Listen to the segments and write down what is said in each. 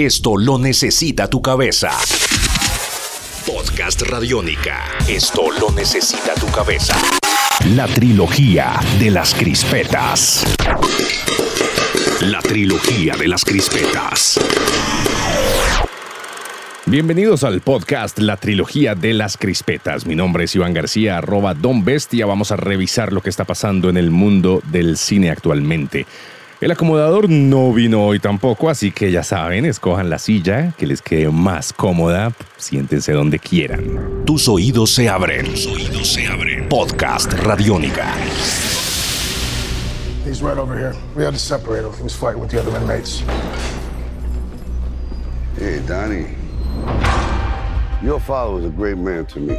Esto lo necesita tu cabeza. Podcast Radiónica. Esto lo necesita tu cabeza. La trilogía de las crispetas. La trilogía de las crispetas. Bienvenidos al podcast La Trilogía de las Crispetas. Mi nombre es Iván García, arroba Don Bestia. Vamos a revisar lo que está pasando en el mundo del cine actualmente. El acomodador no vino hoy tampoco, así que ya saben, escojan la silla que les quede más cómoda, siéntense donde quieran. Tus oídos se abren. Tus oídos se abren. Podcast Radiónica. He's right over here. We had to separate him. He was fighting with the other inmates. Hey, Donnie. Your father was a great man to me.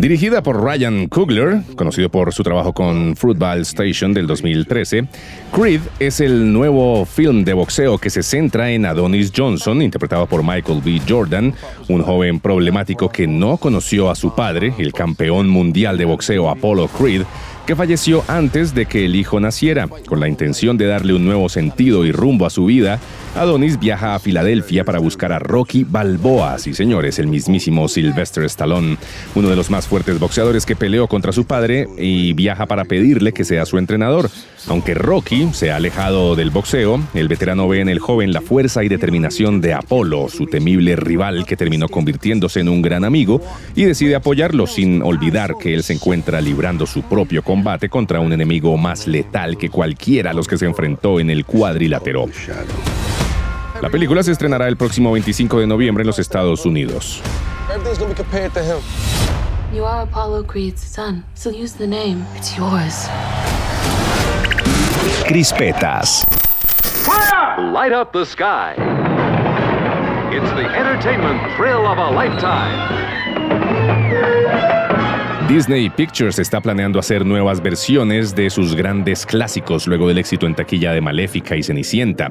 Dirigida por Ryan Coogler, conocido por su trabajo con Fruitvale Station del 2013, Creed es el nuevo film de boxeo que se centra en Adonis Johnson, interpretado por Michael B. Jordan, un joven problemático que no conoció a su padre, el campeón mundial de boxeo Apollo Creed, que falleció antes de que el hijo naciera. Con la intención de darle un nuevo sentido y rumbo a su vida, Adonis viaja a Filadelfia para buscar a Rocky Balboa, sí señores, el mismísimo Sylvester Stallone, uno de los más fuertes boxeadores que peleó contra su padre y viaja para pedirle que sea su entrenador. Aunque Rocky se ha alejado del boxeo, el veterano ve en el joven la fuerza y determinación de Apolo, su temible rival que terminó convirtiéndose en un gran amigo, y decide apoyarlo sin olvidar que él se encuentra librando su propio combate contra un enemigo más letal que cualquiera a los que se enfrentó en el cuadrilátero. La película se estrenará el próximo 25 de noviembre en los Estados Unidos. Everything's gonna be compared to him. You are Apollo Creed's son, so use the name. It's yours. Crispetas. Light up the sky. It's the entertainment thrill of a lifetime. Disney Pictures está planeando hacer nuevas versiones de sus grandes clásicos luego del éxito en taquilla de Maléfica y Cenicienta.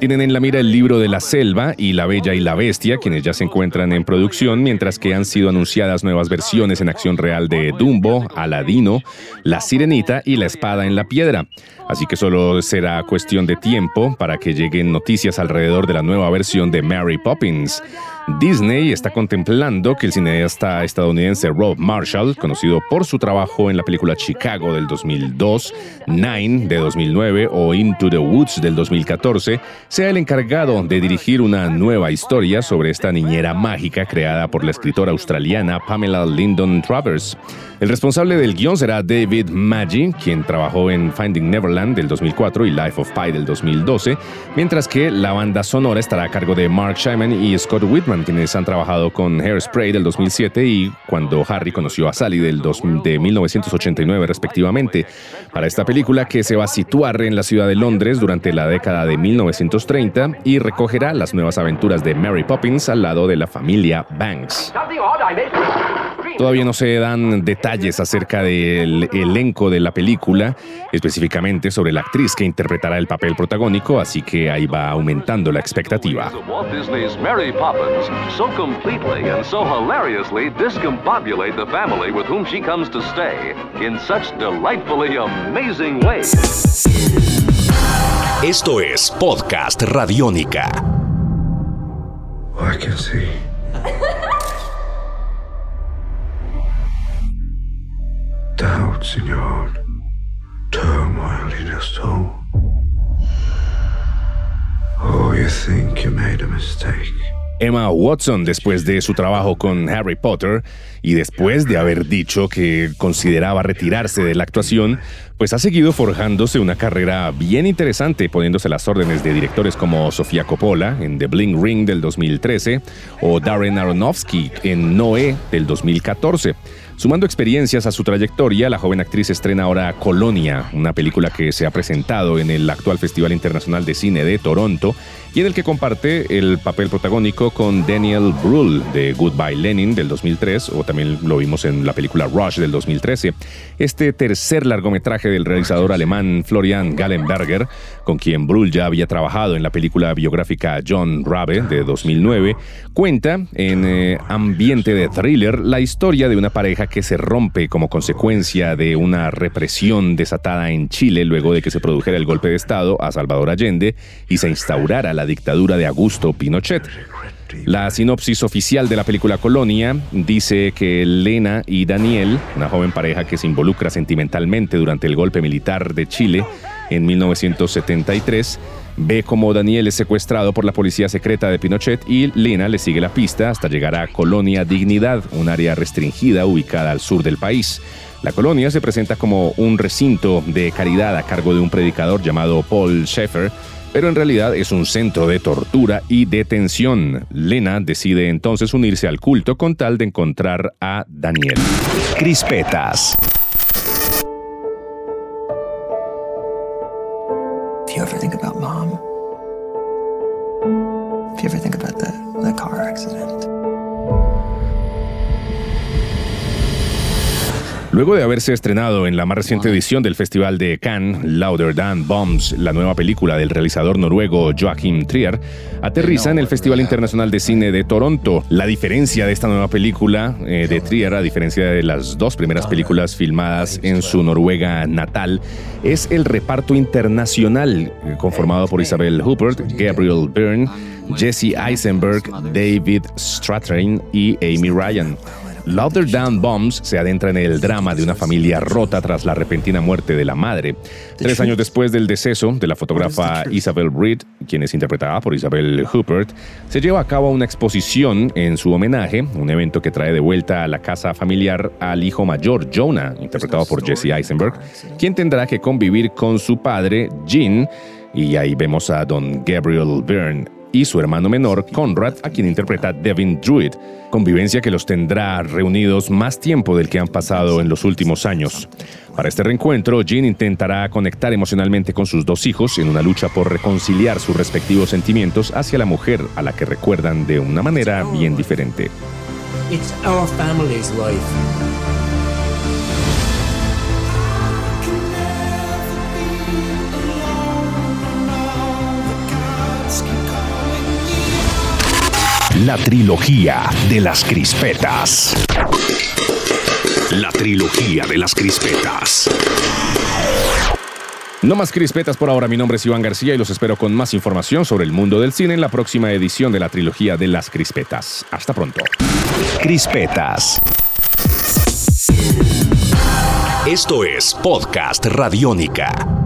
Tienen en la mira el libro de la selva y La Bella y la Bestia, quienes ya se encuentran en producción, mientras que han sido anunciadas nuevas versiones en acción real de Dumbo, Aladino, La Sirenita y La Espada en la Piedra. Así que solo será cuestión de tiempo para que lleguen noticias alrededor de la nueva versión de Mary Poppins. Disney está contemplando que el cineasta estadounidense Rob Marshall, conocido por su trabajo en la película Chicago del 2002, Nine de 2009 o Into the Woods del 2014, sea el encargado de dirigir una nueva historia sobre esta niñera mágica creada por la escritora australiana Pamela Lyndon Travers. El responsable del guion será David Maggi, quien trabajó en Finding Neverland del 2004 y Life of Pi del 2012, mientras que la banda sonora estará a cargo de Mark Shyman y Scott Whitman, quienes han trabajado con Hairspray del 2007 y Cuando Harry conoció a Sally del dos- de 1989 respectivamente. Para esta película que se va a situar en la ciudad de Londres durante la década de 1930 y recogerá las nuevas aventuras de Mary Poppins al lado de la familia Banks. Todavía no se dan detalles acerca del elenco de la película, específicamente sobre la actriz que interpretará el papel protagónico, así que ahí va aumentando la expectativa. Of Walt Disney's Mary Poppins so completely and so hilariously discombobulate the family with whom she comes to stay in such delightfully amazing ways. Esto es Podcast Radiónica. I can see. Emma Watson, después de su trabajo con Harry Potter y después de haber dicho que consideraba retirarse de la actuación, pues ha seguido forjándose una carrera bien interesante, poniéndose las órdenes de directores como Sofía Coppola en The Bling Ring del 2013 o Darren Aronofsky en Noé del 2014. Sumando experiencias a su trayectoria, la joven actriz estrena ahora Colonia, una película que se ha presentado en el actual Festival Internacional de Cine de Toronto y en el que comparte el papel protagónico con Daniel Brühl de Goodbye Lenin del 2003 o también lo vimos en la película Rush del 2013. Este tercer largometraje del realizador alemán Florian Gallenberger, con quien Brühl ya había trabajado en la película biográfica John Rabe de 2009, cuenta en eh, ambiente de thriller la historia de una pareja que se rompe como consecuencia de una represión desatada en Chile luego de que se produjera el golpe de Estado a Salvador Allende y se instaurara la la dictadura de Augusto Pinochet. La sinopsis oficial de la película Colonia dice que Lena y Daniel, una joven pareja que se involucra sentimentalmente durante el golpe militar de Chile en 1973, ve como Daniel es secuestrado por la policía secreta de Pinochet y Lena le sigue la pista hasta llegar a Colonia Dignidad, un área restringida ubicada al sur del país. La colonia se presenta como un recinto de caridad a cargo de un predicador llamado Paul Schaeffer, pero en realidad es un centro de tortura y detención. Lena decide entonces unirse al culto con tal de encontrar a Daniel. Crispetas. If you ever think about mom, if you ever think about the, the car accident, Luego de haberse estrenado en la más reciente edición del Festival de Cannes, Louder Than Bombs, la nueva película del realizador noruego Joachim Trier, aterriza en el Festival Internacional de Cine de Toronto. La diferencia de esta nueva película eh, de Trier, a diferencia de las dos primeras películas filmadas en su Noruega natal, es el reparto internacional eh, conformado por Isabel Huppert, Gabriel Byrne, Jesse Eisenberg, David Strathairn y Amy Ryan. Louder Down Bombs se adentra en el drama de una familia rota tras la repentina muerte de la madre. Tres años después del deceso de la fotógrafa Isabel Reed, quien es interpretada por Isabel Huppert, se lleva a cabo una exposición en su homenaje, un evento que trae de vuelta a la casa familiar al hijo mayor, Jonah, interpretado por Jesse Eisenberg, quien tendrá que convivir con su padre, Jean, y ahí vemos a don Gabriel Byrne y su hermano menor, Conrad, a quien interpreta Devin Druid, convivencia que los tendrá reunidos más tiempo del que han pasado en los últimos años. Para este reencuentro, Jean intentará conectar emocionalmente con sus dos hijos en una lucha por reconciliar sus respectivos sentimientos hacia la mujer a la que recuerdan de una manera bien diferente. La trilogía de las crispetas. La trilogía de las crispetas. No más crispetas por ahora, mi nombre es Iván García y los espero con más información sobre el mundo del cine en la próxima edición de la trilogía de las crispetas. Hasta pronto. Crispetas. Esto es Podcast Radiónica.